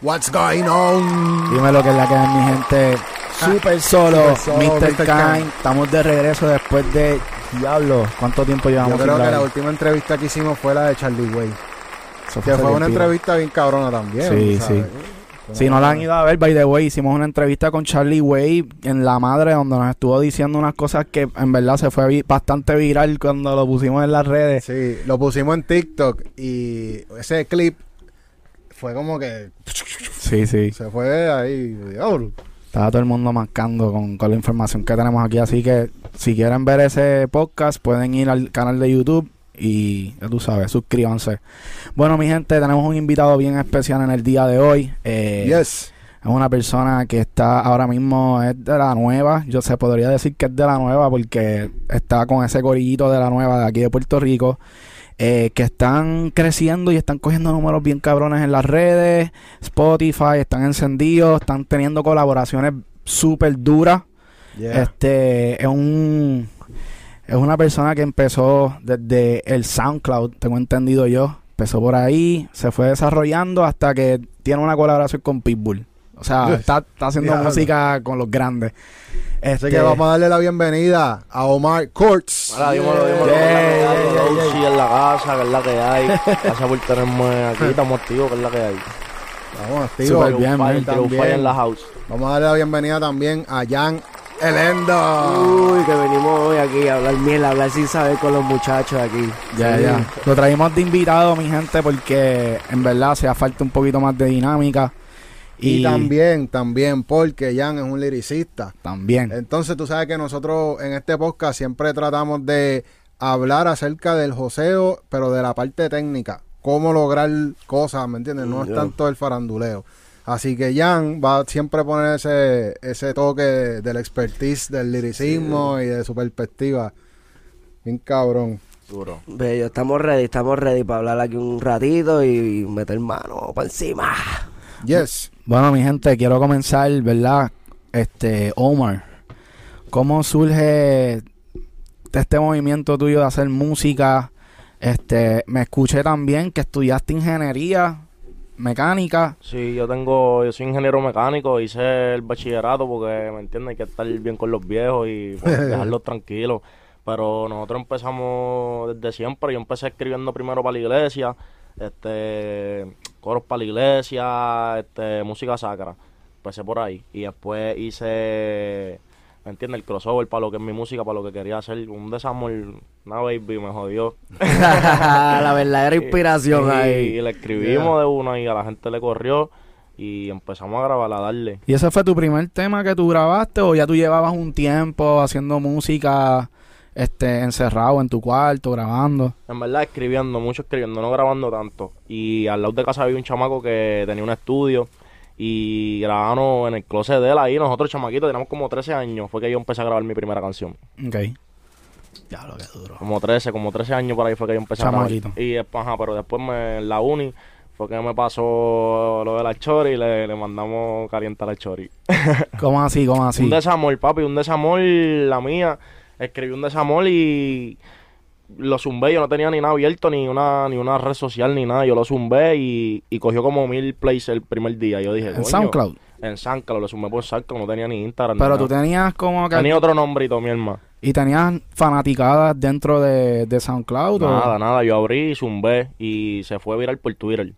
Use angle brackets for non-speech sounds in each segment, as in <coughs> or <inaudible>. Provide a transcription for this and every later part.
What's going on? Dime lo que es la que es mi gente. Super solo, Super solo, Mr. Mr. Kine. Estamos de regreso después de. Diablo, ¿cuánto tiempo llevamos? Yo creo que la última entrevista que hicimos fue la de Charlie Way. Eso Que fue una entrevista bien cabrona también. Sí, ¿sabes? Si no la han ido a ver, by the way, hicimos una entrevista con Charlie Way en La Madre, donde nos estuvo diciendo unas cosas que en verdad se fue bastante viral cuando lo pusimos en las redes. Sí, lo pusimos en TikTok y ese clip fue como que Sí, sí. se fue ahí. diablo. Estaba todo el mundo marcando con, con la información que tenemos aquí. Así que si quieren ver ese podcast, pueden ir al canal de YouTube y ya tú sabes, suscríbanse. Bueno, mi gente, tenemos un invitado bien especial en el día de hoy. Eh, Yes. Es una persona que está ahora mismo, es de la nueva. Yo se podría decir que es de la nueva porque está con ese gorillito de la nueva de aquí de Puerto Rico. Eh, que están creciendo y están cogiendo números bien cabrones en las redes. Spotify, están encendidos, están teniendo colaboraciones súper duras. Yeah. Este es un es una persona que empezó desde el SoundCloud, tengo entendido yo. Empezó por ahí, se fue desarrollando hasta que tiene una colaboración con Pitbull. O sea, <laughs> está, está haciendo Diablo. música con los grandes. Así Este, que vamos a darle la bienvenida a Omar Courts. Hola, dímelo, dímelo. Sí, en la casa, que es la que hay. Gracias por tenerme aquí, <laughs> estamos activos, que es la que hay. Vamos, activo. Super bien, man, también. fire en la house. Vamos a darle la bienvenida también a Jan Elendo. Uy, que venimos hoy aquí a hablar miel, a hablar sin saber con los muchachos aquí. ya, Sí. ya. Lo traímos de invitado, mi gente, porque en verdad se falta un poquito más de dinámica. Y, también, también, porque Jan es un liricista. También. Entonces tú sabes que nosotros en este podcast siempre tratamos de hablar acerca del joseo, pero de la parte técnica. Cómo lograr cosas, ¿me entiendes? No es tanto el faranduleo. Así que Jan va a siempre poner ese, ese toque del expertise, del liricismo y de su perspectiva. Bien cabrón. Duro. Bello, estamos ready, estamos ready para hablar aquí un ratito y meter mano para encima. Yes. Bueno, mi gente, quiero comenzar, ¿verdad? Este, Omar, ¿cómo surge este movimiento tuyo de hacer música? Este, me escuché también que estudiaste ingeniería mecánica. Sí, yo tengo, yo soy ingeniero mecánico, hice el bachillerato porque, ¿me entiendes? Hay que estar bien con los viejos y <laughs> pues, dejarlos tranquilos. Pero nosotros empezamos desde siempre. Yo empecé escribiendo primero para la iglesia, este, coros para la iglesia, este, música sacra. Empecé por ahí. Y después hice, ¿me entiendes? El crossover para lo que es mi música, para lo que quería hacer. Un desamor, una baby me jodió. <laughs> la verdadera inspiración y, ahí. y le escribimos de una y a la gente le corrió y empezamos a grabar, a darle. ¿Y ese fue tu primer tema que tú grabaste o ya tú llevabas un tiempo haciendo música este, encerrado en tu cuarto, grabando? En verdad escribiendo, mucho escribiendo, no grabando tanto. Y al lado de casa había un chamaco que tenía un estudio y grabábamos en el closet de él ahí. Nosotros chamaquitos teníamos como 13 años, fue que yo empecé a grabar mi primera canción. Ok. Ya lo que duro. Como 13, como 13 años por ahí fue que yo empecé a Chamaquito. grabar. Y ajá, pero después me, en la uni fue que me pasó lo de la chori y le, le mandamos caliente a la chori. ¿Cómo así? ¿Cómo <laughs> así? Un desamor, papi, un desamor, la mía. Escribí un desamor y lo zumbé. Yo no tenía ni nada abierto, ni una, ni una red social, ni nada. Yo lo zumbé y, y cogió como mil plays el primer día. Yo dije, En. SoundCloud. En SoundCloud, lo zumbé por SoundCloud, no tenía ni Instagram. ni Pero nada. tú tenías como que... Tenía otro nombrito, mi hermano. ¿Y tenías fanaticadas dentro de, de SoundCloud? o- Nada, nada. Yo abrí y zumbé y se fue viral por Twitter.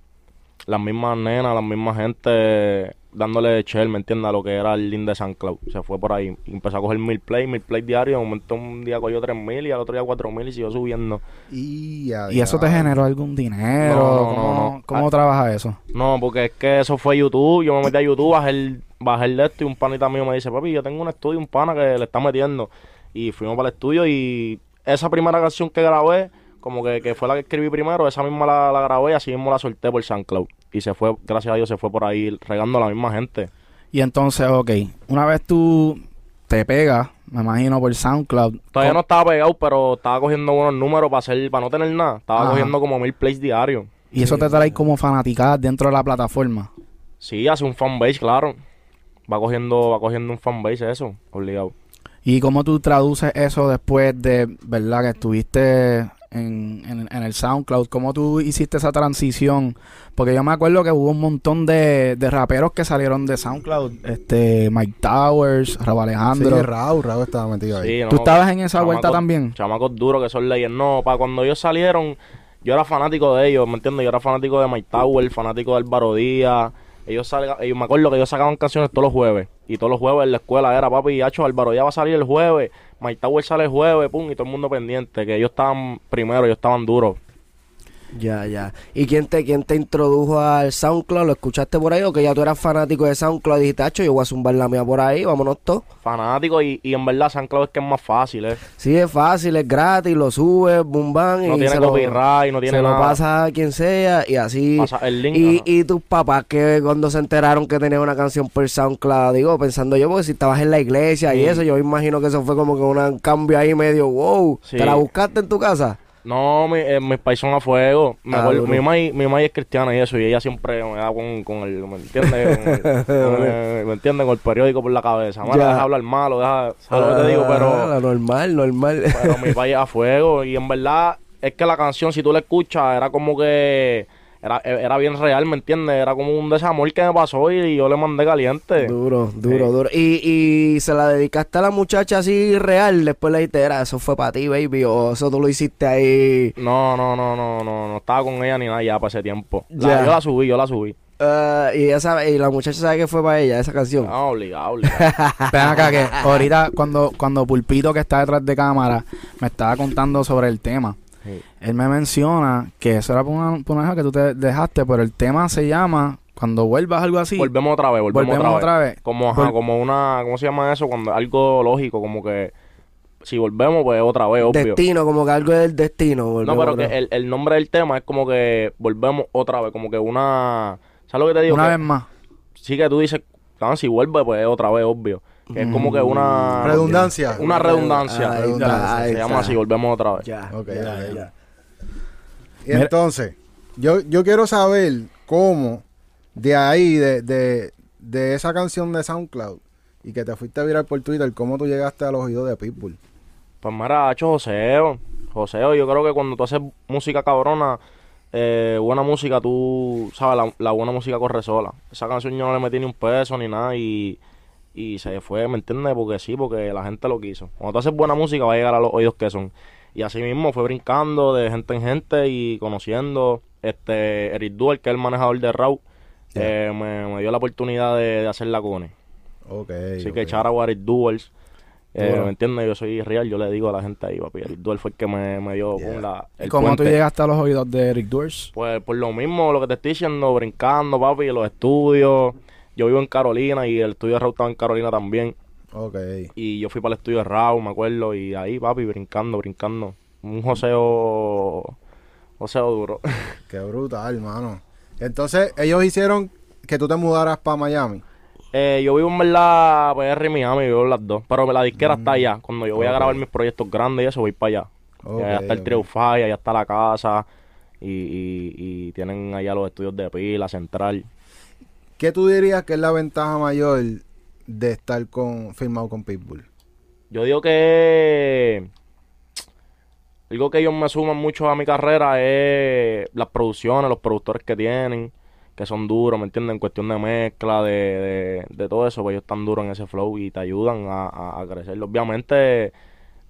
Las mismas nenas, las mismas gente dándole share, ¿me entiendes? A lo que era el link de SoundCloud. Se fue por ahí. Y empezó a coger mil plays, mil plays diarios. De momento un día cogió tres mil y al otro día cuatro mil y siguió subiendo. Y, a ¿Y eso te generó algún dinero? No, no, ¿Cómo, no, no. ¿cómo Ah. trabaja eso? No, porque es que eso fue YouTube. Yo me metí a YouTube, bajé el, bajé el de esto y un panita mío me dice, papi, yo tengo un estudio, un pana que le está metiendo. Y fuimos para el estudio y esa primera canción que grabé, como que, que fue la que escribí primero, esa misma la, la grabé y así mismo la solté por SoundCloud. Y se fue, gracias a Dios, se fue por ahí regando a la misma gente. Y entonces, ok, una vez tú te pegas, me imagino por SoundCloud. Todavía ¿cómo- no estaba pegado, pero estaba cogiendo buenos números para hacer, para no tener nada. Estaba Ajá. cogiendo como mil plays diarios. Y eso te trae como fanaticadas dentro de la plataforma. Sí, hace un fanbase, claro. Va cogiendo, va cogiendo un fanbase eso, obligado. ¿Y cómo tú traduces eso después de, verdad, que estuviste en, en, en el SoundCloud, ¿cómo tú hiciste esa transición? Porque yo me acuerdo que hubo un montón de, de raperos que salieron de SoundCloud, este Mike Towers, Rabo Alejandro. Sí, Raúl, Raúl estaba metido ahí. Sí, no, ¿Tú estabas en esa chamacos- vuelta también? Chamacos duros que son leyes. No, para cuando ellos salieron, yo era fanático de ellos, ¿me entiendes? Yo era fanático de Mike Tower, fanático de Álvaro Díaz. Ellos salga, ellos me acuerdo que ellos sacaban canciones todos los jueves. Y todos los jueves en la escuela era, papi, hacho, Álvaro Díaz va a salir el jueves. Mike sale el jueves, pum, y todo el mundo pendiente. Que ellos estaban primero, ellos estaban duros. Ya, ya. ¿Y quién te, quién te introdujo al SoundCloud? ¿Lo escuchaste por ahí o que ya tú eras fanático de SoundCloud y dijiste, "Acho, yo voy a zumbar la mía por ahí, vámonos todos? Fanático y, y en verdad Claudio es que es más fácil, ¿eh? Sí, es fácil, es gratis, lo subes, boom, bam, No y tiene copyright, no tiene se nada. lo pasa a quien sea y así. Pasa el link, y, ajá. y tus papás que cuando se enteraron que tenías una canción por SoundCloud, digo, pensando yo, porque si estabas en la iglesia y eso, yo me imagino que eso fue como que un cambio ahí medio, wow, Sí. ¿te la buscaste en tu casa? No, mi, eh, mis pais son a fuego. Me Ah, acuerdo- duro. mi mi mamá es cristiana y eso, y ella siempre me da con, con el, ¿me entiendes? <laughs> Con el- con el- ¿Me entiendes? Con el periódico por la cabeza. Ya. deja hablar malo, deja, ¿sabes lo que te digo? Ah, Pero, normal, normal. pero mi país es a fuego y en verdad es que la canción, si tú la escuchas, era como que... Era, era bien real, ¿me entiendes? Era como un desamor que me pasó y yo le mandé caliente. Duro, duro, Sí. duro. Y, y se la dedicaste a la muchacha así real, después le dijiste, "Era, eso fue para ti, baby, o eso tú lo hiciste ahí. No, no, no, no, no, no estaba con ella ni nada ya para ese tiempo. La- yo la subí, yo la subí. Ah, y, esa, y la muchacha sabe que fue para ella, esa canción. Ah, obligado, obligado. <laughs> Ven acá que ahorita cuando, cuando Pulpito que está detrás de cámara me estaba contando sobre el tema. Sí. Él me menciona que eso era por una, por una hija que tú te dejaste, pero el tema se llama Cuando vuelvas algo así. Volvemos otra vez, volvemos, Volvemos otra, otra vez. vez. Como, ajá, Vol- como una, ¿cómo se llama eso? Cuando algo lógico, como que si volvemos, pues otra vez, obvio. Destino, como que algo del destino. No, pero que el, el nombre del tema es como que volvemos otra vez, como que una... ¿Sabes lo que te digo? una Que vez más. Sí que tú dices, ah, si vuelve, pues otra vez, obvio. Que es como que una... Redundancia. Una redundancia. Ahí está, ahí se llama así, volvemos otra vez. Ya, Ok, ya, ok. ya. Y entonces, yo, yo quiero saber cómo de ahí, de, de, de esa canción de SoundCloud y que te fuiste a virar por Twitter, cómo tú llegaste a los oídos de Pitbull. Pues mira, hecho Joseo. Joseo, yo creo que cuando tú haces música cabrona, eh, buena música, tú sabes, la, la buena música corre sola. Esa canción yo no le metí ni un peso ni nada y, y se fue, ¿me entiendes? Porque sí, porque la gente lo quiso. Cuando tú haces buena música va a llegar a los oídos que son. Y así mismo fue brincando de gente en gente y conociendo. Este, Eric Duel, que es el manejador de Raw, eh, me, me dio la oportunidad de, de hacer la cone. Ok. Así que ok. echar a Eric Duels. Eh. ¿Me entiendes? Yo soy real, yo le digo a la gente ahí, papi. Eric Duel fue el que me, me dio Yeah. la, ¿Y el cómo tú puente. llegaste a los oídos de Eric Durs? Pues por lo mismo, lo que te estoy diciendo, brincando, papi, en los estudios. Yo vivo en Carolina y el estudio de Raúl estaba en Carolina también. Ok. Y yo fui para el estudio de Raúl, me acuerdo, y ahí, papi, brincando, brincando. Un joseo, joseo duro. <laughs> Qué brutal, hermano. Entonces, ellos hicieron que tú te mudaras para Miami. Eh, yo vivo en verdad PR y Miami, vivo en las dos. Pero la disquera está allá. Cuando yo voy a grabar mis proyectos grandes y eso, voy para allá. Ok, allá está el ok. Triunfy, allá está la casa. Y, y, y tienen allá los estudios de pila, central. ¿Qué tú dirías que es la ventaja mayor de estar con firmado con Pitbull? Yo digo que algo que ellos me suman mucho a mi carrera es las producciones, los productores que tienen, que son duros, ¿me entienden? En cuestión de mezcla, de, de, de todo eso, pues ellos están duros en ese flow y te ayudan a, a, a crecer. Obviamente,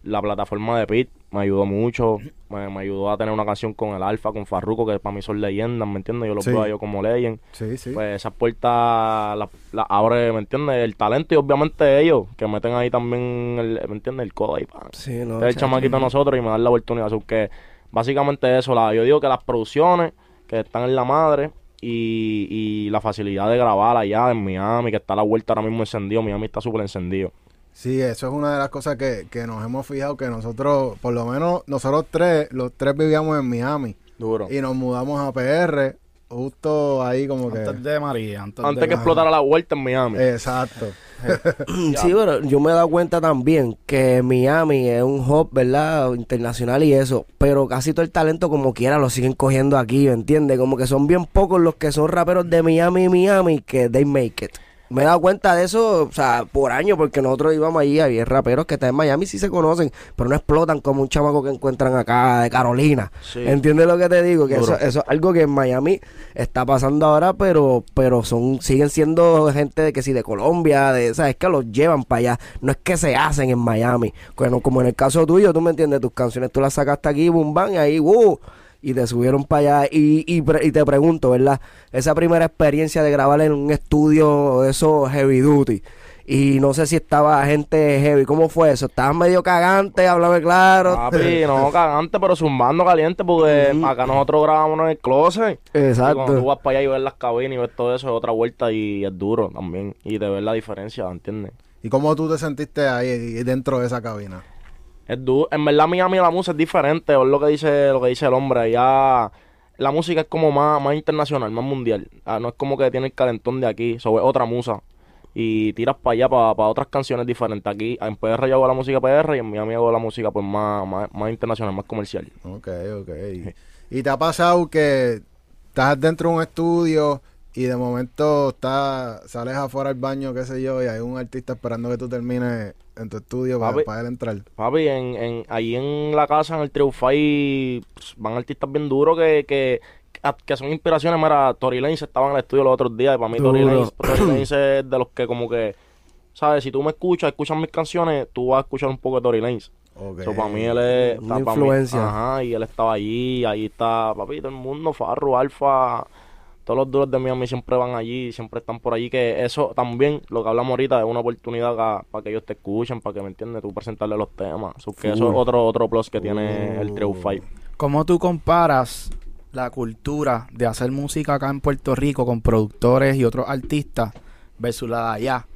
la plataforma de Pit me ayudó mucho, me, me ayudó a tener una canción con el Alfa, con Farruko, que para mí son leyendas, ¿me entiendes? Yo los Sí. veo a ellos como legend Sí, sí. pues esas puertas las la abre, ¿me entiendes? El talento y obviamente ellos, que meten ahí también, el, ¿me entiendes? El codo ahí, pa. Sí, no, Este es el chamaquito de nosotros y me dan la oportunidad. Así que básicamente eso, la, yo digo que las producciones que están en la madre y, y la facilidad de grabar allá en Miami, que está la vuelta ahora mismo encendido, Miami está súper encendido. Sí, eso es una de las cosas que, que nos hemos fijado que nosotros, por lo menos nosotros tres, los tres vivíamos en Miami Duro. y nos mudamos a PR justo ahí como que... Antes de María. Antes, Antes de que explotara la vuelta en Miami. Exacto. <laughs> Sí, pero yo me he dado cuenta también que Miami es un hub, ¿verdad? Internacional y eso. Pero casi todo el talento, como quiera, lo siguen cogiendo aquí, ¿me entiendes? Como que son bien pocos los que son raperos de Miami, Miami, que they make it. Me he dado cuenta de eso, o sea, por años, porque nosotros íbamos allí, había raperos que están en Miami, sí se conocen, pero no explotan como un chamaco que encuentran acá de Carolina. Sí. ¿Entiendes lo que te digo? Que eso, eso es algo que en Miami está pasando ahora, pero pero son siguen siendo gente de que sí, de Colombia, de, ¿sabes? Que los llevan para allá. No es que se hacen en Miami. Bueno, como en el caso tuyo, tú me entiendes, tus canciones tú las sacaste aquí, boom, bang, y ahí, ¡uh! Y te subieron para allá. Y, y, y te pregunto, ¿verdad? Esa primera experiencia de grabar en un estudio, eso heavy duty. Y no sé si estaba gente heavy. ¿Cómo fue eso? ¿Estabas medio cagante? Háblame claro. Papi, no <laughs> cagante, pero zumbando caliente, porque acá nosotros grabamos en el closet. Y Exacto. cuando tú vas para allá y ves las cabinas y ves todo eso, es otra vuelta y es duro también. Y de ver la diferencia, ¿entiendes? ¿Y cómo tú te sentiste ahí dentro de esa cabina? En verdad, Miami la música es diferente, es lo que dice, lo que dice el hombre. Allá la música es como más, más internacional, más mundial. Ah, no es como que tiene el calentón de aquí, sobre otra musa. Y tiras para allá para otras canciones diferentes. Aquí en PR yo hago la música PR y en Miami hago la música pues más, más, más internacional, más comercial. Ok, ok. ¿Y te ha pasado que estás dentro de un estudio y de momento estás, sales afuera al baño, qué sé yo, y hay un artista esperando que tú termines en tu estudio para, Papi. para él entrar? Papi, en, en, ahí en la casa, en el Triunfay, pues, van artistas bien duros que, que, que son inspiraciones. Mira, Tory Lanez estaba en el estudio los otros días y para mí Tory Duro. Lanez, Tory Lanez es de los que como que, ¿sabes? Si tú me escuchas, escuchas mis canciones, tú vas a escuchar un poco de Tory Lanez. Ok. So, para mí él es... Una está- pa' mí- influencia. ajá, y él estaba allí, ahí está, papi, todo el mundo, Farru, Alfa... Todos los duros de Miami siempre van allí, siempre están por allí, que eso también, lo que hablamos ahorita, es una oportunidad para que ellos te escuchen, para que, ¿me entiendes? Tú presentarle los temas. So, que eso es otro, otro plus que tiene el Trio Five. ¿Cómo tú comparas la cultura de hacer música acá en Puerto Rico con productores y otros artistas versus la de allá?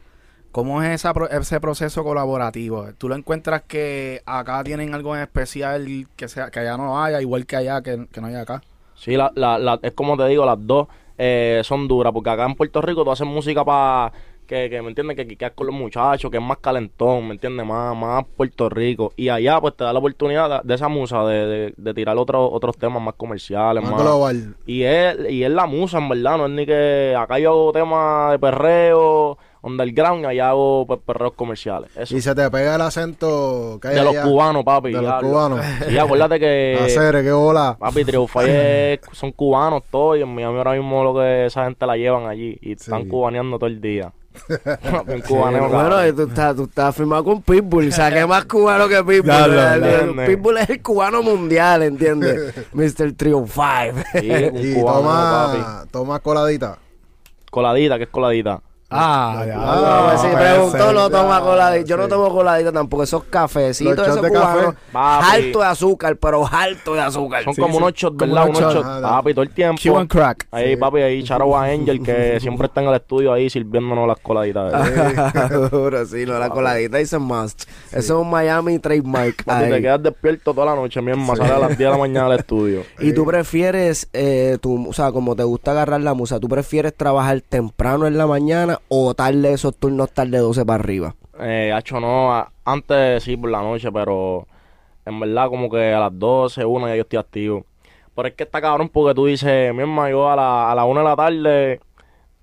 ¿Cómo es esa ese proceso colaborativo? ¿Tú lo encuentras que acá tienen algo en especial que sea que allá no haya, igual que allá que, que no hay acá? Sí, la, la, la- es como te digo, las dos eh, son duras, porque acá en Puerto Rico tú haces música para que, que, ¿me entiendes? Que quiqueas con los muchachos, que es más calentón, ¿me entiendes? Más, más Puerto Rico. Y allá pues te da la oportunidad de, de esa musa, de, de, de tirar otros otros temas más comerciales, Más más... global. Y es, y es la musa, en verdad, no es ni que acá yo hago temas de perreo, underground, y allá hago pues, perreos comerciales. Eso. Y se te pega el acento que hay De los cubanos, papi. De los cubanos. <laughs> Y acuérdate que... <laughs> Hacer, qué hola. Papi, Triunfay es- son cubanos todos y en Miami ahora mismo lo que esa gente la llevan allí y están Sí. cubaneando todo el día. <laughs> Bien cubaneo, bueno, tú estás, tú estás firmado con Pitbull. O sea, que más cubano que Pitbull. Pitbull es el cubano mundial, ¿entiendes? Mr. Trio 5. Sí, un Y cubano, papi. toma, toma coladita. Coladita, ¿qué es coladita? Ah, ya. Ah, si no, preguntó, puede no toma coladita. Yo no tomo coladita tampoco. Esos cafecitos, esos de cubanos. Alto de azúcar, pero alto de azúcar. Son Sí, como sí, unos shots, ¿verdad? unos shots. Ajá, papi, todo el tiempo. Q and crack. Ahí, papi, ahí, Charo Angel, que <laughs> siempre está en el estudio ahí sirviéndonos las coladitas. <laughs> Duro, sí, no, la coladita dice must. Eso es un Miami trademark. Papi, te quedas despierto toda la noche, mi hermano. Sale a las 10 de la mañana al estudio. <laughs> Y tú prefieres, eh, tu, o sea, como te gusta agarrar la musa, ¿tú prefieres trabajar temprano en la mañana o tarde esos turnos tarde 12 para arriba? Eh, hacho, no, antes sí por la noche, pero en verdad como que a las 12, 1 ya yo estoy activo. Pero es que está cabrón porque tú dices, mi hermano, yo a la, a la 1 de la tarde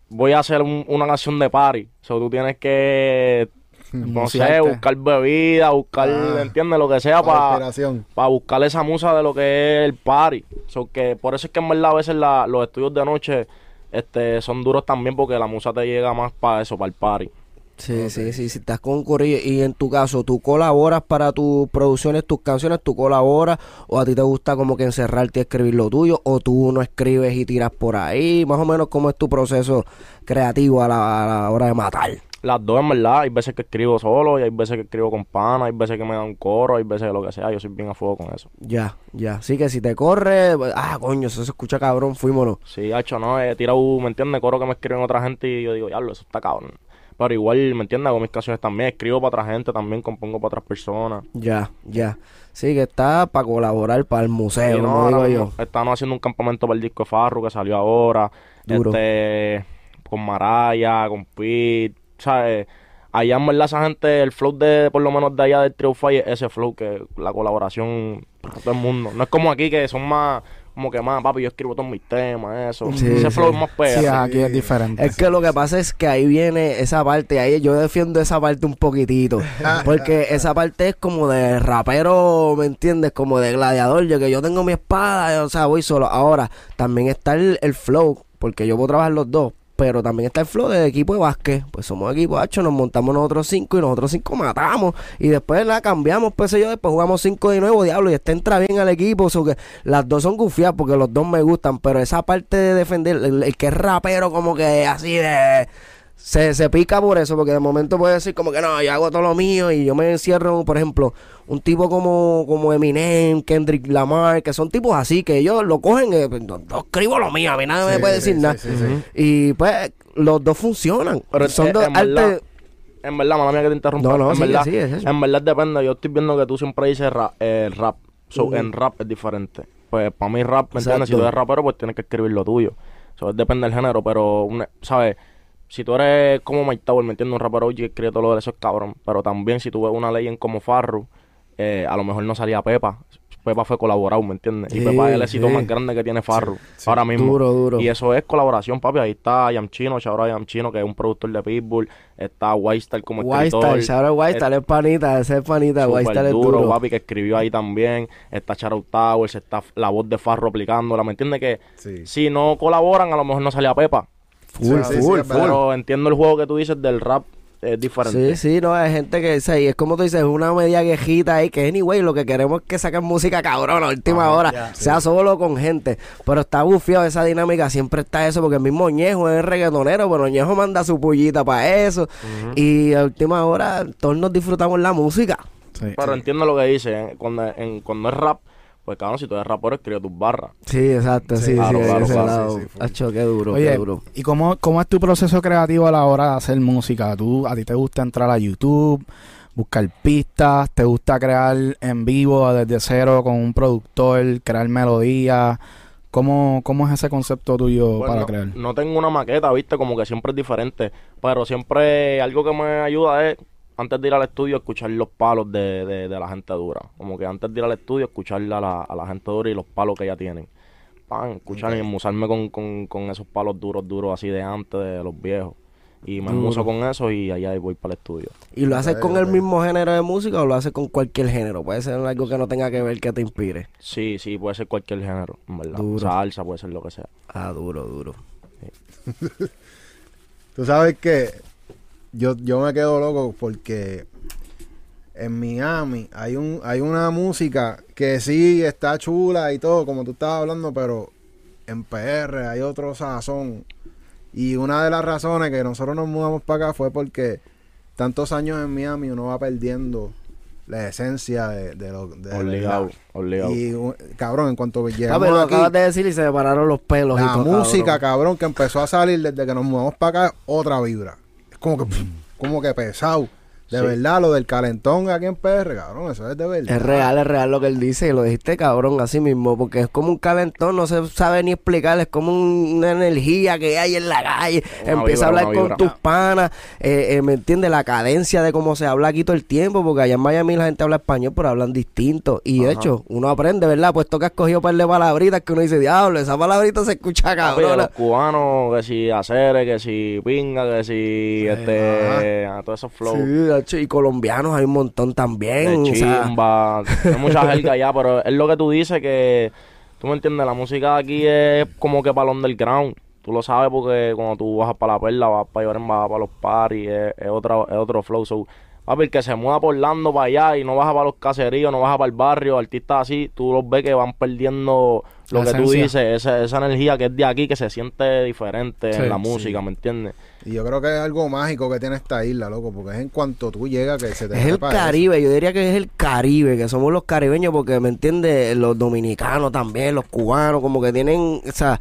voy a hacer un- una canción de party. O sea, tú tienes que, <laughs> no sé, buscar bebida, buscar, Ah. ¿entiendes? Lo que sea Para para inspiración. buscar esa musa de lo que es el party. So, que por eso es que en verdad a veces la- los estudios de noche este, son duros también porque la musa te llega más para eso, para el party. Sí, sí, sí, si estás con Corillo y en tu caso, ¿tú colaboras para tus producciones, tus canciones, tú colaboras o a ti te gusta como que encerrarte y escribir lo tuyo o tú no escribes y tiras por ahí? Más o menos, ¿cómo es tu proceso creativo a la, a la hora de matar? Las dos, en verdad. Hay veces que escribo solo y hay veces que escribo con pana, hay veces que me dan un coro, hay veces que lo que sea. Yo soy bien a fuego con eso. Ya, ya. Así que si te corre, ah, coño, eso se escucha cabrón, fuímonos. Sí, hecho, no, he tirado, ¿me entiendes? Coro que me escriben otra gente y yo digo, diablo, eso está cabrón. Pero igual, ¿me entiendes? Hago mis canciones también, escribo para otra gente, también compongo para otras personas. Ya, ya. Sí, que está para colaborar para el museo, Y no, digo yo. Estamos haciendo un campamento para el disco de Farru que salió ahora. Duro. Este, con Maraya, con Pete, ¿sabes? Allá en verdad esa gente, el flow de, por lo menos de allá del Trio Fire, ese flow que la colaboración para todo el mundo. No es como aquí que son más como que más, papi, yo escribo todos mis temas, eso. Sí, Ese sí. flow es más PR. Sí, aquí es diferente. Es que lo que pasa es que ahí viene esa parte, ahí yo defiendo esa parte un poquitito, <laughs> porque esa parte es como de rapero, ¿me entiendes? Como de gladiador, yo que yo tengo mi espada, o sea, voy solo. Ahora, también está el, el flow, porque yo puedo trabajar los dos, pero también está el flow de equipo de básquet, pues somos equipo hacho, nos montamos nosotros cinco y nosotros cinco matamos, y después la cambiamos, pues yo, después jugamos cinco de nuevo, diablo, y este entra bien al equipo, so que las dos son gufiadas porque los dos me gustan, pero esa parte de defender, el, el que es rapero como que así de... Se, se pica por eso, porque de momento puede decir como que no, yo hago todo lo mío y yo me encierro, por ejemplo, un tipo como, como Eminem, Kendrick Lamar, que son tipos así, que ellos lo cogen, eh, yo, yo escribo lo mío, a mí nadie me puede decir sí, nada. sí. Y pues los dos funcionan. Pero son eh, dos en verdad-. En verdad, mala mía que te interrumpa. No, no, en, verdad, es en verdad depende. Yo estoy viendo que tú siempre dices ra- eh, rap. So. En rap es diferente. Pues para mí rap, ¿me entiendes? Si tú eres rapero, pues tienes que escribir lo tuyo. So, depende del género, pero, ¿sabes? Si tú eres como Mike Tower, ¿me entiendes? Un rapero OG que escribe todo lo de eso es cabrón. Pero también si tú ves una ley en como Farru, eh, a lo mejor no salía Pepa. Pepa fue colaborado, ¿me entiendes? y Sí, Pepa es el éxito sí. más grande que tiene Farru ahora mismo. Duro, duro. Y eso es colaboración, papi. Ahí está Yam Chino, Chabra Yam Chino, que es un productor de Pitbull. Está Whitestar como escritor. Whitestar, Whitestar es panita, ese es panita, Whitestar es duro, papi, que escribió ahí también. Está Shadow Towers, está la voz de Farro aplicándola. ¿Me entiendes? Que Sí. si no colaboran, a lo mejor no salía Pepa. Full, Sí, full, es full. Pero entiendo el juego que tú dices del rap, es diferente. Sí, sí, no, hay gente que, sea, y es como tú dices, una media quejita ahí, que anyway, lo que queremos es que saquen música cabrón a última hora, sea solo con gente, pero está bufiado esa dinámica, siempre está eso, porque el mismo Ñejo es reggaetonero, pero Ñejo manda su pullita para eso, y a última hora todos nos disfrutamos la música. Sí. Pero entiendo lo que dice. ¿eh? Cuando, en, cuando es rap, pues cabrón, si tú eres rapero, escribe tus barras. Sí, exacto, sí, Sí, sí, claro, de claro, ese claro, lado. sí, sí. Acho, qué duro, Oye, qué duro. ¿y cómo, cómo es tu proceso creativo a la hora de hacer música? ¿Tú, ¿A ti te gusta entrar a YouTube, buscar pistas? ¿Te gusta crear en vivo desde cero con un productor, crear melodías? ¿Cómo, ¿Cómo es ese concepto tuyo Pues para crear? no tengo una maqueta, viste, como que siempre es diferente. Pero siempre algo que me ayuda es, antes de ir al estudio, escuchar los palos de, de, de la gente dura. Como que antes de ir al estudio, escuchar a la, a la gente dura y los palos que ya tienen. Pan, escuchar y enmusarme con, con, con esos palos duros, duros, así de antes, de los viejos. Y me Duro. enmuso con eso y allá voy para el estudio. ¿Y lo haces con el mismo género de música o lo haces con cualquier género? Puede ser algo que no tenga que ver que te inspire. Sí, sí, puede ser cualquier género, en verdad. Duro. Salsa, puede ser lo que sea. Ah, duro, duro. <laughs> Tú sabes que yo, yo me quedo loco porque en Miami hay un hay una música que sí está chula y todo, como tú estabas hablando, pero en PR hay otro sazón. Y una de las razones que nosotros nos mudamos para acá fue porque tantos años en Miami uno va perdiendo la esencia de, de lo de Obligado, obligado. Y un- cabrón, en cuanto Ah, llegamos pero lo aquí, acabas de decir y se me pararon los pelos. y la todo, música, cabrón. cabrón, que empezó a salir desde que nos mudamos para acá, otra vibra. Como que, como que pesado. De Sí. verdad, lo del calentón aquí en PR, cabrón, eso es de verdad. Es real, es real lo que él dice y lo dijiste cabrón así mismo, porque es como un calentón, no se sabe ni explicar, es como un- una energía que hay en la calle, Una empieza a hablar con vibra. tus panas, eh, eh, ¿me entiendes? La cadencia de cómo se habla aquí todo el tiempo, porque allá en Miami la gente habla español, pero hablan distinto, y de Ajá. hecho, uno aprende, ¿verdad? Puesto que has cogido par de palabritas que uno dice, diablo, esa palabrita se escucha cabrón. los cubanos, que si acere, que si pinga, que si este, a todos esos flows. Sí, y colombianos hay un montón también. de o sea, chimba, hay mucha <laughs> jerga allá, pero es lo que tú dices que, tú me entiendes, la música de aquí es como que para el underground. Tú lo sabes porque cuando tú bajas para la perla, vas para Lloren, vas para los parties, es, es, otra, es otro flow. So, papi, el que se mueva por Orlando para allá y no baja para los caseríos, no baja para el barrio, artistas así, tú los ves que van perdiendo lo La que tú esencia. dices, esa, esa energía que es de aquí, que se siente diferente Sí, en la sí. música, ¿me entiendes? Y yo creo que es algo mágico que tiene esta isla, loco, porque es en cuanto tú llegas que se te Es el eso. Caribe, yo diría que es el Caribe, que somos los caribeños, porque me entiende, los dominicanos también, los cubanos, como que tienen, o sea,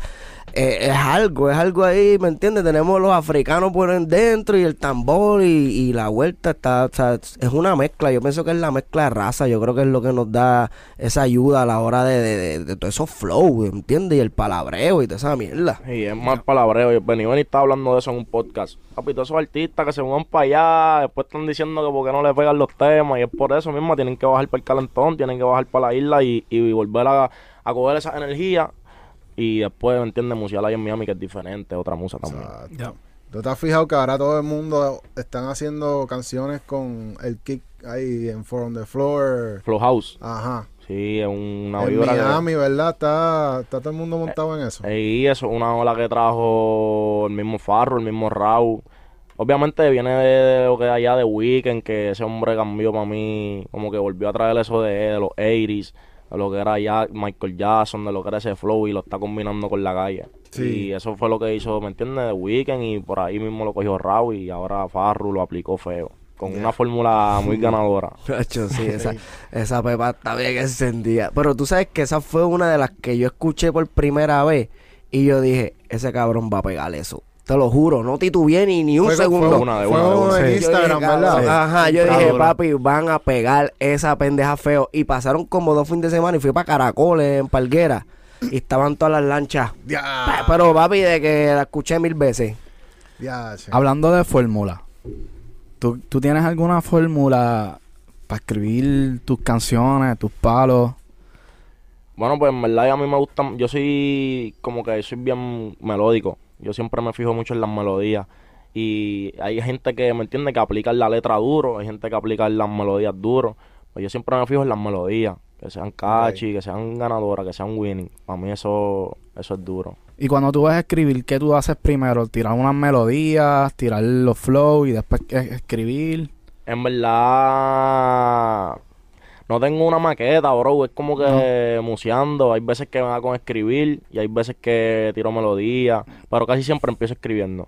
eh, es algo, es algo ahí, ¿me entiendes? Tenemos los africanos por en dentro y el tambor y, la vuelta está, o sea, es una mezcla, yo pienso que es la mezcla de raza, yo creo que es lo que nos da esa ayuda a la hora de, de, de, de todos esos flow, ¿me entiendes? Y el palabreo y toda esa mierda. Y es más palabreo. Yo- Benny Benny está hablando de eso en un podcast. Papi, todos esos artistas que se van para allá, después están diciendo que porque no le pegan los temas. Y es por eso mismo, tienen que bajar para el calentón, tienen que bajar para la isla y, y volver a, a coger esa energía Y después, ¿me entiendes? Musear ahí en Miami, que es diferente, otra musa también. Exacto. Ya. ¿Tú te has fijado que ahora todo el mundo están haciendo canciones con el kick ahí en From the Floor? Flow House, Ajá. sí, es una en vibra que- Miami, ¿verdad? Está, está todo el mundo montado en eso. Eh, Y eso es una ola que trajo el mismo Farro, el mismo Raw. Obviamente viene de, de lo que allá de Weekend, que ese hombre cambió para mí, como que volvió a traer eso de, de los 80s, de lo que era ya Michael Jackson, de lo que era ese flow y lo está combinando con la calle. Sí. Y eso fue lo que hizo, ¿me entiendes? De Weekend y por ahí mismo lo cogió Raw y ahora Farru lo aplicó feo. Con una fórmula muy <laughs> ganadora. Sí, <laughs> esa, esa pepa está bien encendida. Pero tú sabes que esa fue una de las que yo escuché por primera vez. Y yo dije, ese cabrón va a pegar eso. Te lo juro, no titubeé ni, ni un Fue- segundo. fue- Una de fue una, de una. en Sí. Instagram, Ajá, yo dije, papi, van a pegar esa pendeja feo. Y pasaron como dos fines de semana y fui para Caracoles, en Palguera. Y estaban todas las lanchas. Ya, Pero papi, de que la escuché mil veces. ya, che. Hablando de fórmula, ¿tú, ¿tú tienes alguna fórmula para escribir tus canciones, tus palos? Bueno, pues en verdad a mí me gusta, yo soy como que soy bien melódico, yo siempre me fijo mucho en las melodías y hay gente que me entiende que aplica la letra duro, hay gente que aplica las melodías duro, pues yo siempre me fijo en las melodías, que sean catchy, que sean ganadoras, que sean winning, para mí eso, eso es duro. Y cuando tú vas a escribir, ¿qué tú haces primero? ¿Tirar unas melodías, tirar los flows y después escribir? En verdad, no tengo una maqueta, bro. Es como que museando. Hay veces que me da con escribir y hay veces que tiro melodía. Pero casi siempre empiezo escribiendo.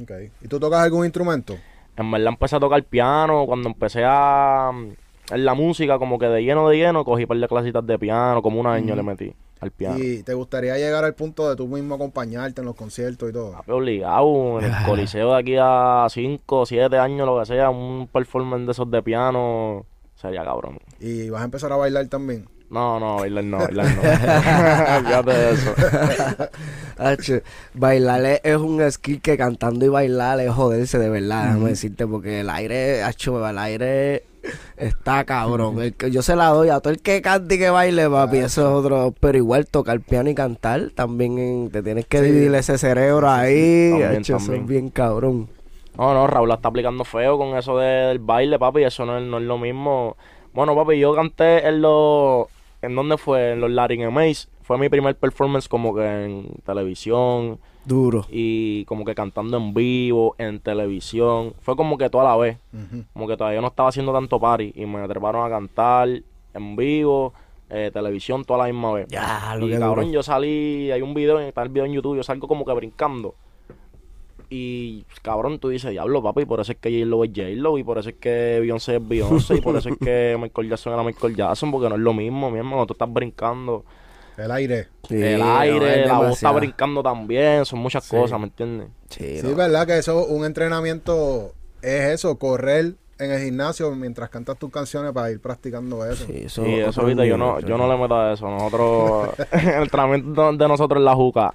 Ok. ¿Y tú tocas algún instrumento? En verdad empecé a tocar piano. Cuando empecé a... En la música, como que de lleno de lleno, cogí un par de clasitas de piano. Como un año le metí al piano. ¿Y te gustaría llegar al punto de tú mismo acompañarte en los conciertos y todo? Papi, obligado, en el coliseo de aquí a 5, 7 años, lo que sea, un performance de esos de piano, sería cabrón. ¿Y vas a empezar a bailar también? No, no, bailar no, bailar no. <laughs> Fíjate de eso. <laughs> Bailar es- un skill que cantando y bailar es joderse de verdad, déjame decirte, porque el aire, hacho, el aire está cabrón. El que- yo se la doy a todo el que cante y que baile, papi, eso es otro. Pero igual tocar piano y cantar, también en- te tienes que Sí. dividir ese cerebro ahí, También, hacho, eso es bien cabrón. No, no, Raúl la está aplicando feo con eso del baile, papi, eso no es, no es lo mismo. Bueno, papi, yo canté en los... ¿En dónde fue? En los Latin Amaze. Fue mi primer performance como que en televisión Duro. y como que cantando en vivo, en televisión. Fue como que toda la vez. Ujú. Como que todavía no estaba haciendo tanto party y me treparon a cantar en vivo, eh, televisión, toda la misma vez. Ya, lo y que cabrón, duro. yo salí, hay un video, está el video en YouTube, yo salgo como que brincando. Y cabrón, tú dices, diablo, papi, por eso es que J-Lo es J-Lo, y por eso es que Beyoncé es Beyoncé, y por eso es que <laughs> Michael Jackson era Michael Jackson, porque no es lo mismo, mi hermano, tú estás brincando. El aire. Sí, el aire, la voz está brincando también, son muchas cosas, ¿me entiendes? Sí, Sí, no. ¿verdad? Que eso, un entrenamiento es eso, correr en el gimnasio mientras cantas tus canciones para ir practicando eso. Sí, eso Y es eso ahorita yo no, sí. yo no le meto a eso. Nosotros, <laughs> <laughs> el entrenamiento de nosotros es la juca.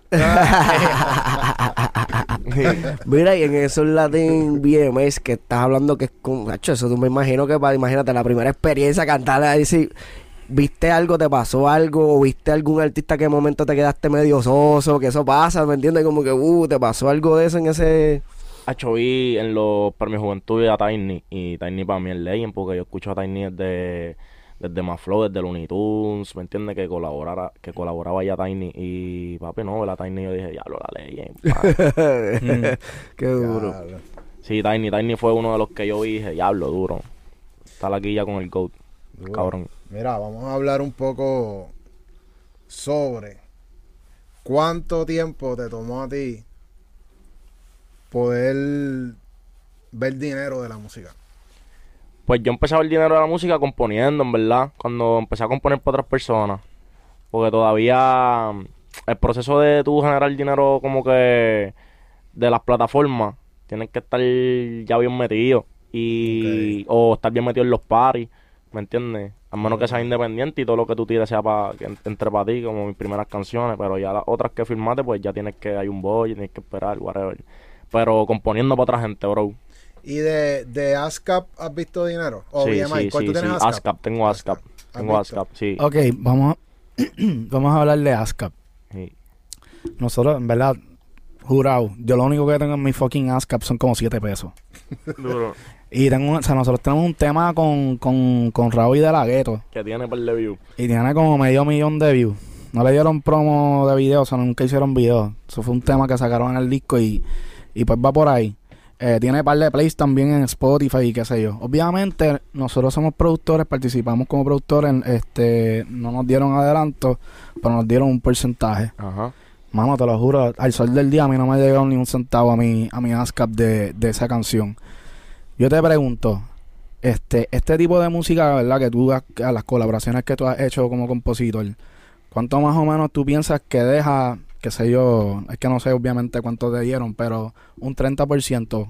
<laughs> Mira, y en esos Latin VMAs que estás hablando que es con... Hacho, eso tú me imagino que, para imagínate, la primera experiencia cantar ahí, si viste algo, te pasó algo, o viste algún artista que en momento te quedaste medio soso, que eso pasa, ¿me entiendes? Como que, uh, te pasó algo de eso en ese... Hacho, vi en los premios juventud a Tiny. Y Tiny para mí es legend porque yo escucho a Tiny desde, desde Maflow, desde Looney Tunes, ¿me entiendes? Que colaborara, que colaboraba ya Tiny. Y papi, no, la Tiny yo dije, diablo, la pa". Qué duro. Diablo. sí, Tiny, Tiny fue uno de los que yo dije, diablo, duro. Está aquí ya con el GOAT, Duro. cabrón. Mira, vamos a hablar un poco sobre cuánto tiempo te tomó a ti poder ver dinero de la música. Pues yo empecé a ver dinero de la música componiendo, en verdad, cuando empecé a componer para otras personas. Porque todavía mm, el proceso de tú generar dinero como que de las plataformas, tienes que estar ya bien metido. Y, O estar bien metido en los paris, ¿me entiendes? A menos que seas independiente y todo lo que tú tires sea para que en- entre para ti, como mis primeras canciones. Pero ya las otras que firmaste, pues ya tienes que, hay un boy, tienes que esperar, whatever. Pero componiendo para otra gente, bro. ¿Y de, de ASCAP has visto dinero? ¿O sí, BMI? sí, ¿Cuál sí, tú tienes sí. ASCAP? ASCAP, tengo ASCAP. ¿Has Tengo visto? ASCAP, sí. Ok, vamos a, <clears throat> vamos a hablar de ASCAP. sí. nosotros, en verdad, jurado, yo lo único que tengo en mi fucking ASCAP son como 7 pesos. <laughs> Duro. Y tengo, un- o sea, nosotros tenemos un tema con, con, con Raúl y de la Gueto. Que tiene par de views. Y tiene como medio millón de views. No le dieron promo de video, o sea, nunca hicieron video. Eso fue un tema que sacaron en el disco y, y pues va por ahí. Eh, tiene par de plays también en Spotify y qué sé yo. Obviamente, nosotros somos productores, participamos como productores. Este, no nos dieron adelanto, pero nos dieron un porcentaje. Ajá. Mano, te lo juro, al sol del día a mí no me ha llegado ni un centavo a mi, a mi ASCAP de, de esa canción. Yo te pregunto, este, este tipo de música, ¿verdad? Que tú, has- a las colaboraciones que tú has hecho como compositor, ¿cuánto más o menos tú piensas que deja, qué sé yo, es que no sé obviamente cuánto te dieron, pero un 30%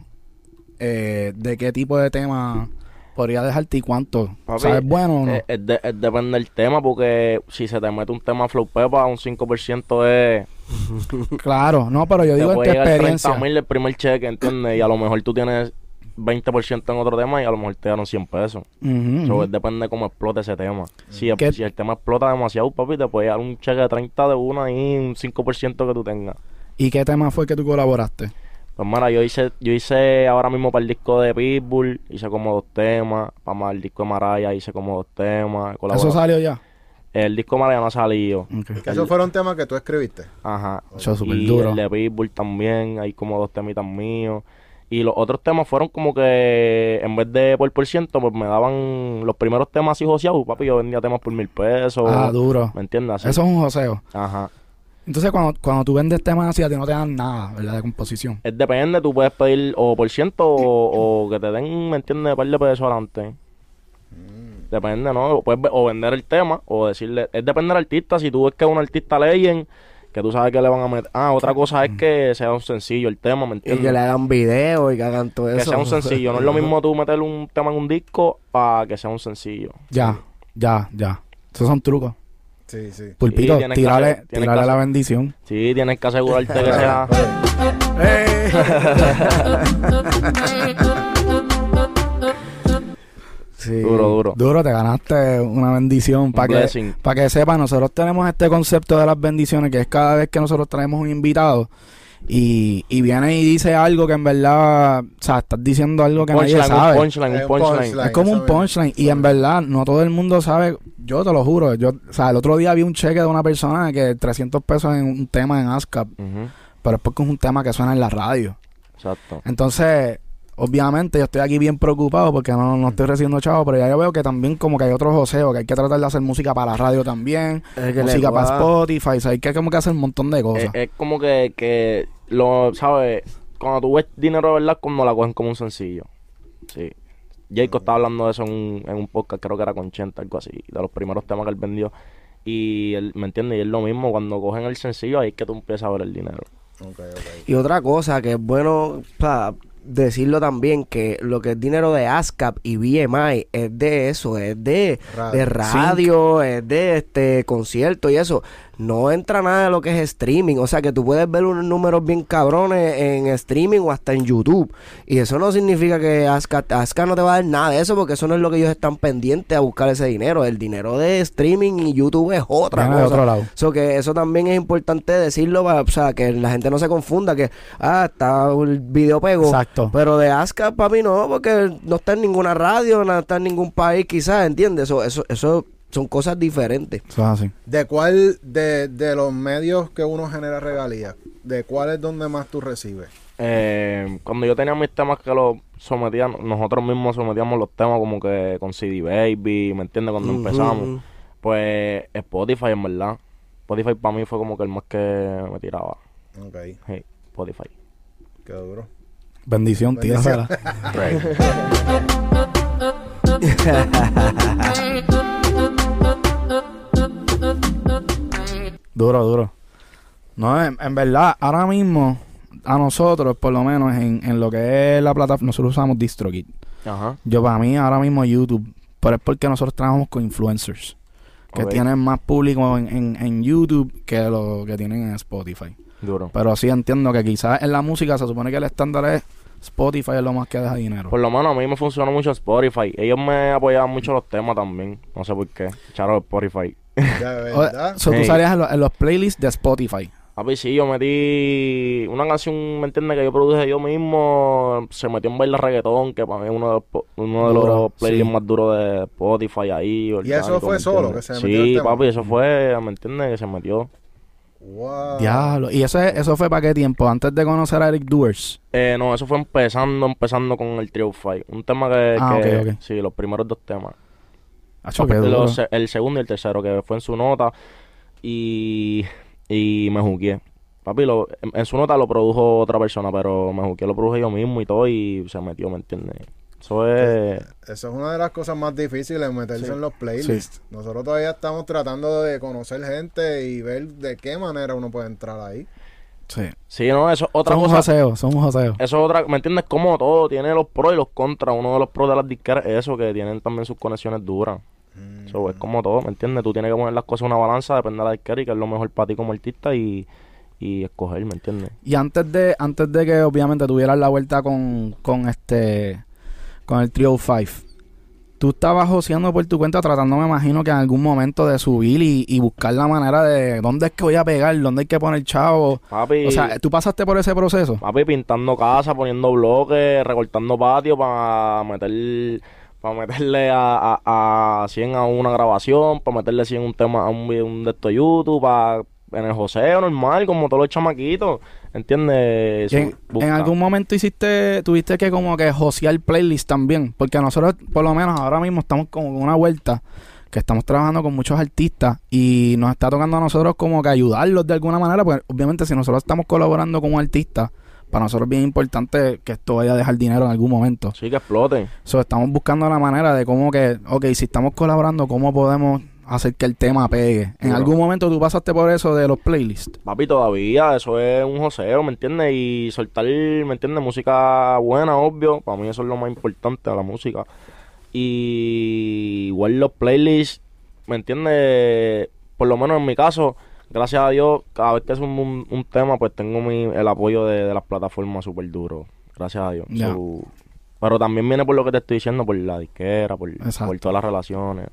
eh, de qué tipo de tema podría dejarte y cuánto? Papi, ¿Sabes bueno o no? Eh, es de- es depende del tema, porque si se te mete un tema flow pepa, un 5% es. claro, no, pero yo digo en tu experiencia. 30 mil el primer cheque, ¿entiendes? Y a lo mejor tú tienes 20% en otro tema y a lo mejor te dieron 100 pesos. So, depende de cómo explote ese tema. Si, ¿Qué- si el tema explota demasiado, papi, te puede dar un cheque de 30 de una y un 5% que tú tengas. ¿Y qué tema fue que tú colaboraste? Pues mira, yo hice, yo hice ahora mismo para el disco de Pitbull, hice como dos temas, para el disco de Maraya hice como dos temas. ¿Eso salió ya? El disco de Maraya no ha salido. Ok. Que esos fueron temas que tú escribiste. Ajá. Eso es súper y duro. el de Pitbull también, hay como dos temitas míos. Y los otros temas fueron como que en vez de por por ciento, pues me daban los primeros temas así joseados, papi, yo vendía temas por mil pesos. Ah, duro. ¿Me entiendes? Así. Eso es un joseo. Ajá. Entonces, cuando, cuando tú vendes temas así, a ti no te dan nada, ¿verdad? De composición. Es depende, tú puedes pedir o por ciento o, o que te den, ¿me entiendes? Un par de pesos adelante. Mm. Depende, ¿no? Puedes o vender el tema o decirle, es depende del artista. Si tú ves que es un artista leyen, que tú sabes que le van a meter. Ah, otra cosa es que sea un sencillo el tema, ¿me Y entiendes? que le hagan video y que hagan todo Que eso. sea un sencillo. No es lo mismo tú meter un tema en un disco para que sea un sencillo. Ya, ya, ya. Esos son trucos. Sí, sí. Pulpito, que tírale, que la bendición. Sí, tienes que asegurarte que <laughs> sea. <laughs> <laughs> Sí. Duro, duro. Duro, te ganaste una bendición. Para que, blessing. pa' que sepan, nosotros tenemos este concepto de las bendiciones, que es cada vez que nosotros traemos un invitado y, y viene y dice algo que en verdad, o sea, estás diciendo algo que nadie Punchline, un sabe. punchline, Es un un punchline. punchline. Es como un punchline y en verdad no todo el mundo sabe, yo te lo juro, yo, o sea, el otro día vi un cheque de una persona que 300 pesos en un tema en ASCAP, pero es porque es un tema que suena en la radio. Exacto. Entonces, obviamente yo estoy aquí bien preocupado porque no, no estoy recibiendo chavo, pero ya yo veo que también como que hay otro joseo, que hay que tratar de hacer música para la radio también, Es que le música para. Spotify, o sea, hay que como que hacer un montón de cosas. es como que, que lo, ¿sabes? Cuando tú ves dinero de verdad, cuando la cogen como un sencillo. Sí. Jacob estaba hablando de eso en un, en un podcast, creo que era con Chenta, algo así, de los primeros temas que él vendió. Y él, ¿me entiendes? Y es lo mismo, cuando cogen el sencillo, ahí es que tú empiezas a ver el dinero. Ok, ok. Y otra cosa que es bueno o sea, decirlo también, que lo que es dinero de ASCAP y BMI es de eso, es de Radio. de radio, es de este concierto y eso. No entra nada de lo que es streaming. O sea que tú puedes ver unos números bien cabrones en streaming o hasta en YouTube. Y eso no significa que ASCAP, ASCAP no te va a dar nada de eso, porque eso no es lo que ellos están pendientes a buscar ese dinero. El dinero de streaming y YouTube es otra Viene cosa. otro lado. So que eso también es importante decirlo, para, o sea, que la gente no se confunda que, ah, está el video pego. Exacto. Pero de ASCAP para mí no, porque no está en ninguna radio, no está en ningún país quizás, ¿entiendes? Eso, eso, eso son cosas diferentes. Eso es así. ¿De cuál de, de los medios que uno genera regalías, de cuál es donde más tú recibes? Eh, cuando yo tenía mis temas que los sometían, nosotros mismos sometíamos los temas como que con CD Baby, ¿me entiendes? Cuando Ujú, empezamos. Pues Spotify, en verdad. Spotify para mí fue como que el más que me tiraba. Ok, Sí, Spotify. qué duro. Bendición, tírasela. Duro, duro. No, en, en verdad, ahora mismo, a nosotros, por lo menos, en, en lo que es la plataforma, nosotros usamos DistroKid. Ajá. Yo, para mí, ahora mismo YouTube, pero es porque nosotros trabajamos con influencers, que tienen más público en, en, en YouTube que lo que tienen en Spotify. Duro. Pero sí entiendo que quizás en la música se supone que el estándar es Spotify es lo más que deja dinero. Por lo menos a mí me funcionó mucho Spotify. Ellos me apoyaban mucho los temas también. No sé por qué. Charo Spotify. <laughs> ¿verdad? so, tú Hey. salías en, lo- en los playlists de Spotify. Papi, sí, yo metí una canción, ¿me entiendes? Que yo produje yo mismo. Se metió en bailar reggaetón, que para mí es uno de los, uno de los playlists sí. más duros de Spotify ahí. eso orgánico, fue ¿me solo, que se metió el Sí, tema? papi, eso fue, ¿me entiendes? Que se metió. Wow. Diablo. ¿Y eso, es- eso fue para qué tiempo? Antes de conocer a Eric Doers. Eh, no, eso fue empezando, empezando con el Trio Fight. Un tema que, Ah, que- ok, ok. sí, los primeros dos temas. Acho, los- el segundo y el tercero, que fue en su nota. Y, y me jugué. Papi, lo, en, en su nota lo produjo otra persona, pero me jugué, lo produje yo mismo y todo, y se metió, ¿me entiendes? Eso es. Eso es una de las cosas más difíciles, meterse Sí. en los playlists. Nosotros todavía estamos tratando de conocer gente y ver de qué manera uno puede entrar ahí. Sí. Sí, no, eso es otra Son un cosa. son un joseo. Eso es otra, ¿me entiendes? Como todo, tiene los pros y los contras. Uno de los pros de las disqueras es eso, que tienen también sus conexiones duras. Mm. So, es como todo, ¿me entiendes? Tú tienes que poner las cosas en una balanza, depende de la disquera y que es lo mejor para ti como artista y, y escoger, ¿me entiendes? Y antes de, antes de que obviamente tuvieras la vuelta con, con este con el Trio 5, tú estabas joseando por tu cuenta tratando, me imagino que en algún momento de subir y, y buscar la manera de dónde es que voy a pegar, dónde hay que poner chavo. Papi, O sea, tú pasaste por ese proceso. papi pintando casa, poniendo bloques, recortando patio para meter para meterle a, a, a 100 a una grabación, para meterle 100 un tema a un un de esto YouTube, para en el joseo normal, como todos los chamaquitos, ¿entiendes? En algún momento hiciste, tuviste que como que josear playlist también, porque nosotros por lo menos ahora mismo estamos como con una vuelta que estamos trabajando con muchos artistas y nos está tocando a nosotros como que ayudarlos de alguna manera, porque obviamente si nosotros estamos colaborando con un artista, para nosotros es bien importante que esto vaya a dejar dinero en algún momento. Sí, que exploten. So, estamos buscando la manera de cómo que, ok, si estamos colaborando, ¿cómo podemos hacer que el tema pegue? En algún momento tú pasaste por eso de los playlists. Papi, todavía, eso es un joseo, ¿me entiendes? Y soltar, ¿me entiendes? Música buena, obvio. Para mí eso es lo más importante de la música. Y igual los playlists, ¿me entiendes? Por lo menos en mi caso, gracias a Dios, cada vez que es un, un- un tema, pues tengo mi, el apoyo de, de las plataformas súper duro. Gracias a Dios. So, pero también viene por lo que te estoy diciendo, por la disquera, por, por todas las relaciones.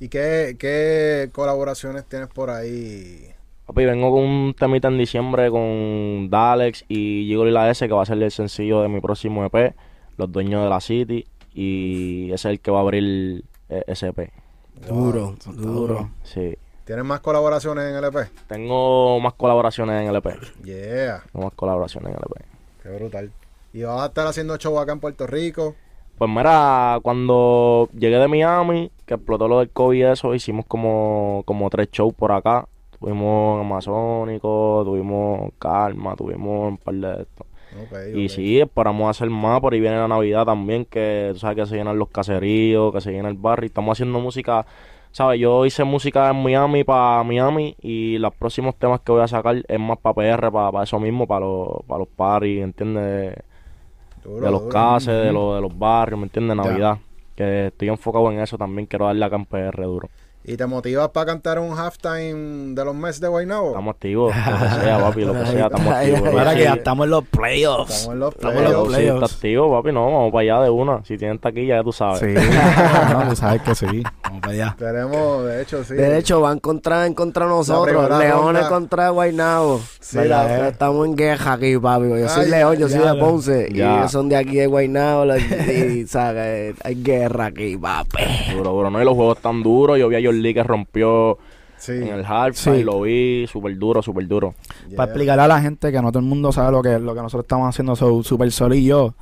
¿Y qué, qué colaboraciones tienes por ahí? Papi, vengo con un temita en diciembre con Dalex y Gigolo y la S, que va a ser el sencillo de mi próximo EP, Los Dueños de la City, y ese es el que va a abrir eh, ese EP. Duro, duro. Sí. ¿Tienes más colaboraciones en el EP? Tengo más colaboraciones en el EP. Yeah, Tengo más colaboraciones en el EP. qué brutal. ¿Y vas a estar haciendo show acá en Puerto Rico? Pues mira, cuando llegué de Miami, que explotó lo del COVID y eso, hicimos como, como tres shows por acá. Tuvimos Amazónico, tuvimos Calma, tuvimos un par de estos. Ok, Y ok. sí, esperamos hacer más, por ahí viene la Navidad también, que tú sabes que se llenan los caseríos, que se llena el barrio, estamos haciendo música, ¿sabes? Yo hice música en Miami para Miami y los próximos temas que voy a sacar es más para PR, para, eso mismo, para los, para los parties, ¿entiendes? Duro, de los duro. cases, de, los, de los barrios, ¿me entiendes? Ya. Navidad. Que estoy enfocado en eso también, quiero darle en PR duro. ¿Y te motivas para cantar un halftime de los Mets de Guaynabo? Estamos activos, lo que sea, papi, lo que sea, estamos activos. Ahora sí- que ya estamos en los playoffs. Estamos en los Estamos en los playoffs. yo sí, playoffs. está activo, papi, no, vamos para allá de una. Si tienen taquilla, ya tú sabes. Sí, <laughs> no, tú sabes que sí. Vamos para allá. Tenemos, de hecho, sí. De hecho, van contra, en contra nosotros. Leones ronda. contra Guaynabo. Sí, Estamos en guerra aquí, papi. Yo soy Ay, León, yo soy de Ponce. Y ellos son de aquí de Guaynabo. Y, <laughs> ¿sabes? Hay guerra aquí, papi. Duro, duro, no, y los juegos tan duros. Yo vi a Lee que rompió Sí. en el halftime, Sí. lo vi, súper duro, súper duro. Yeah. Para explicarle a la gente que no todo el mundo sabe lo que, lo que nosotros estamos haciendo, so, Super Sol y yo.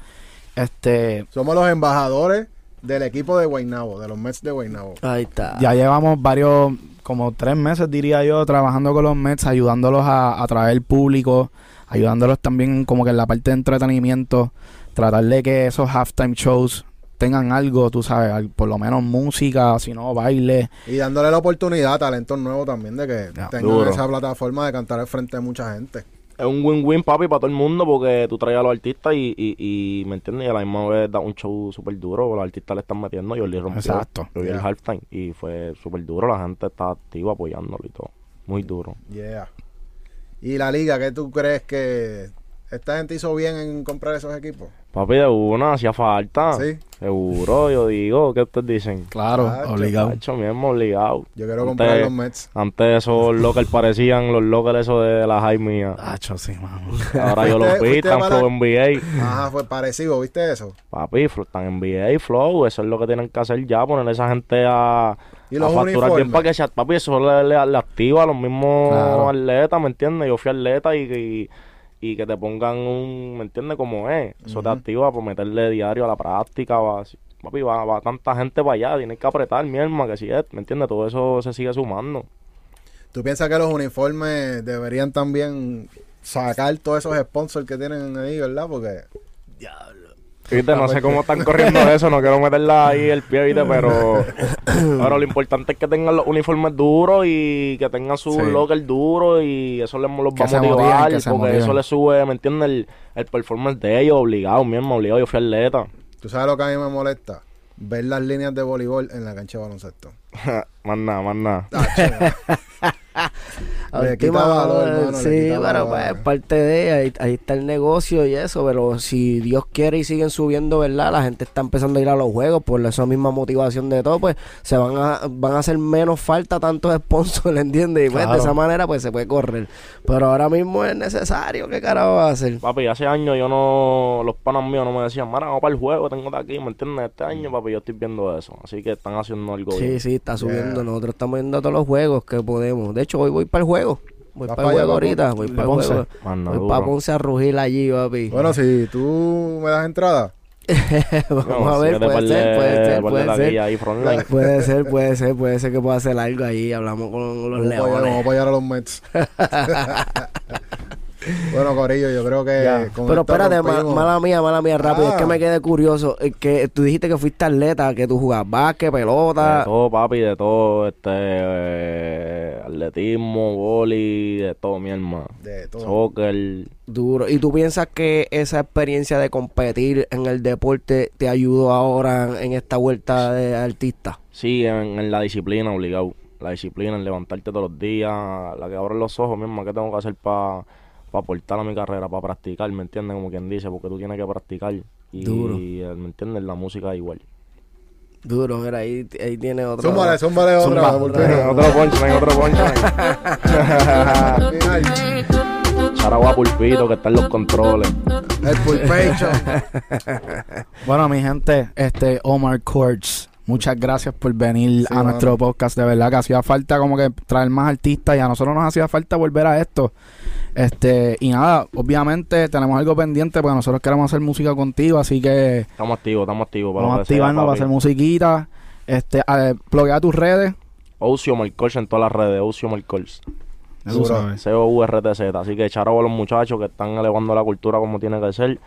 Este, Somos los embajadores del equipo de Guaynabo, de los Mets de Guaynabo. Ahí está. ya llevamos varios, como tres meses diría yo, trabajando con los Mets, ayudándolos a a atraer público, ayudándolos también como que en la parte de entretenimiento, tratar de que esos halftime shows tengan algo, tú sabes, al- por lo menos música, si no baile. Y dándole la oportunidad a talentos nuevos también de que Ya, tengan duro. esa plataforma de cantar al frente de mucha gente. Es un win-win, papi, para todo el mundo porque tú traes a los artistas y, y, y ¿me entiendes? Y a la misma vez da un show súper duro. Los artistas le están metiendo. Yo le rompió. Exacto. Yo vi el halftime y fue súper duro. La gente está activa apoyándolo y todo. Muy duro. Yeah. Y la liga, ¿qué tú crees que esta gente hizo bien en comprar esos equipos. Papi, de una, hacía falta. Sí. Seguro, yo digo, ¿qué ustedes dicen? Claro, Chacho, obligado. Hecho mismo, obligado. Yo quiero Antes- comprar los Mets. Antes esos lockers parecían los lockers esos de la high mía. Hacho, sí, mano. Ahora yo los vi, están flow NBA. Ajá, fue parecido, ¿viste eso? Papi, están en NBA, flow. Eso es lo que tienen que hacer ya, poner a esa gente a, Y a facturar bien uniformes. para que sea. Papi, eso le, le- le activa a los mismos Claro. atletas, ¿me entiendes? Yo fui atleta y, y, y que te pongan un, ¿me entiendes? Como es. Eso te activa por meterle diario a la práctica. Va, papi, va, va tanta gente para allá, tienes que apretar, mi hermano, que si es, ¿me entiendes? Todo eso se sigue sumando. ¿Tú piensas que los uniformes deberían también sacar todos esos sponsors que tienen ahí, verdad? Porque Viste, no sé cómo están corriendo eso, no quiero meterla ahí el pie, viste, pero, <coughs> pero lo importante es que tengan los uniformes duros y que tengan su Sí. locker duro y eso les los Que va a motivar, porque eso le sube, ¿me entiendes? El, el performance de ellos, obligado, mismo, obligado, yo fui atleta. tú sabes lo que a mí me molesta. Ver las líneas de voleibol en la cancha de baloncesto. <laughs> más nada, más nada. <laughs> A <laughs> Le quita valor, le sí, quita pero valor. pues es parte de ahí, ahí está el negocio y eso, pero si Dios quiere y siguen subiendo, ¿verdad? La gente está empezando a ir a los juegos por esa misma motivación de todo, pues se van a van a hacer menos falta tantos <laughs> sponsors, ¿entiendes? Y pues de esa manera pues se puede correr. Pero ahora mismo es necesario, ¿qué carajo va a hacer? Papi, hace años yo no, los panas míos no me decían, mira, vamos para el juego, tengo de aquí, ¿me entiendes? Este año, papi, yo estoy viendo eso, así que están haciendo algo bien. Sí, sí, está subiendo. Yeah. Nosotros estamos viendo todos los juegos que podemos. De hecho, hoy voy para el juego. Voy ¿Vas para el juego allá, ahorita. Voy ¿De para el Ponce? juego. Voy para Ponce a rugir allí, papi. Bueno, si tú me das entrada, <laughs> Vamos No, a ver, puede ser, de- puede ser, puede ser. ahí. Puede <laughs> ser, puede ser, puede ser que pueda hacer algo ahí. Hablamos con los apoyar, vamos a leones. apoyar a los Mets. <laughs> bueno, Corillo, yo creo que. Ya. con Pero espérate, ma- mala mía, mala mía, rápido. Es que Ah. me quedé curioso. eh, que tú dijiste que fuiste atleta, que tú jugabas básquet, De pelota. todo, papi, de todo, este, eh, atletismo, boli, de todo, mi hermano. De todo. Soccer. Duro. ¿Y tú piensas que esa experiencia de competir en el deporte te ayudó ahora en esta vuelta de artista? Sí, en, en la disciplina, obligado. La disciplina, en levantarte todos los días, la que abres los ojos, mi hermano, ¿qué tengo que hacer para aportar a mi carrera, para practicar, ¿me entiendes? Como quien dice, porque tú tienes que practicar. Y, Duro. eh, ¿me entiendes? La música igual. Duro, mira, ahí, ahí tiene otro. Zúmbale, zúmbale otra. Vulpino. otro <laughs> punchline, otro punchline. Charagua Pulpito, que está en los controles. El pulpecho. <laughs> Bueno, mi gente, este Omar Courts, muchas gracias por venir Sí, a mano. nuestro podcast. De verdad que hacía falta como que traer más artistas y a nosotros nos hacía falta volver a esto. Este, y nada, obviamente tenemos algo pendiente porque nosotros queremos hacer música contigo, así que Estamos activos, estamos activos. para vamos a activarnos para hacer musiquita. Este, a, tus redes. Ocio Marcols en todas las redes, Ocio sabes. C-O-U-R-T-Z. Así que echar a los muchachos que están elevando la cultura como tiene que ser.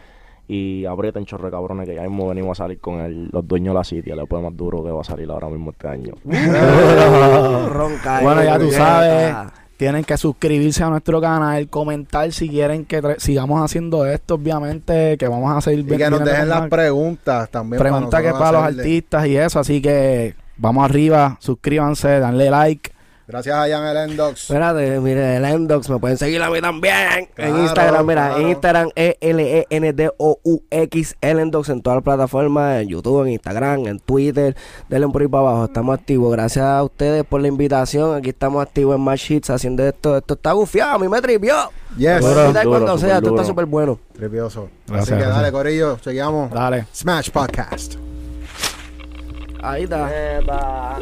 Y aprieten chorre cabrones que ya mismo venimos a salir con el, los dueños de la City, el después más duro que va a salir ahora mismo este año. <laughs> Ronca, Bueno, eh, ya tú sabes. Tienen que suscribirse a nuestro canal, comentar si quieren que sigamos haciendo esto, obviamente, que vamos a seguir Y que nos viendo dejen las preguntas también. preguntas que para los artistas y eso, así que vamos arriba, suscríbanse, danle like. Gracias a Jan el Endox. Espérate, mire, el Endox me pueden seguir a mí también. Claro, en Instagram, mira, claro. en Instagram E E-L-E-N-D-O-U-X, el Endox en todas las plataformas, en YouTube, en Instagram, en Twitter, denle por ahí para abajo, estamos activos. Gracias a ustedes por la invitación. Aquí estamos activos en Match Hits haciendo esto. Esto está gufiado, a mí me tripió. Yes. Duro, duro, cuando sea, súper esto está duro. súper bueno. Tripioso. Gracias, Así que gracias. dale, Corillo. Seguimos. Dale. Smash Podcast. Ahí está.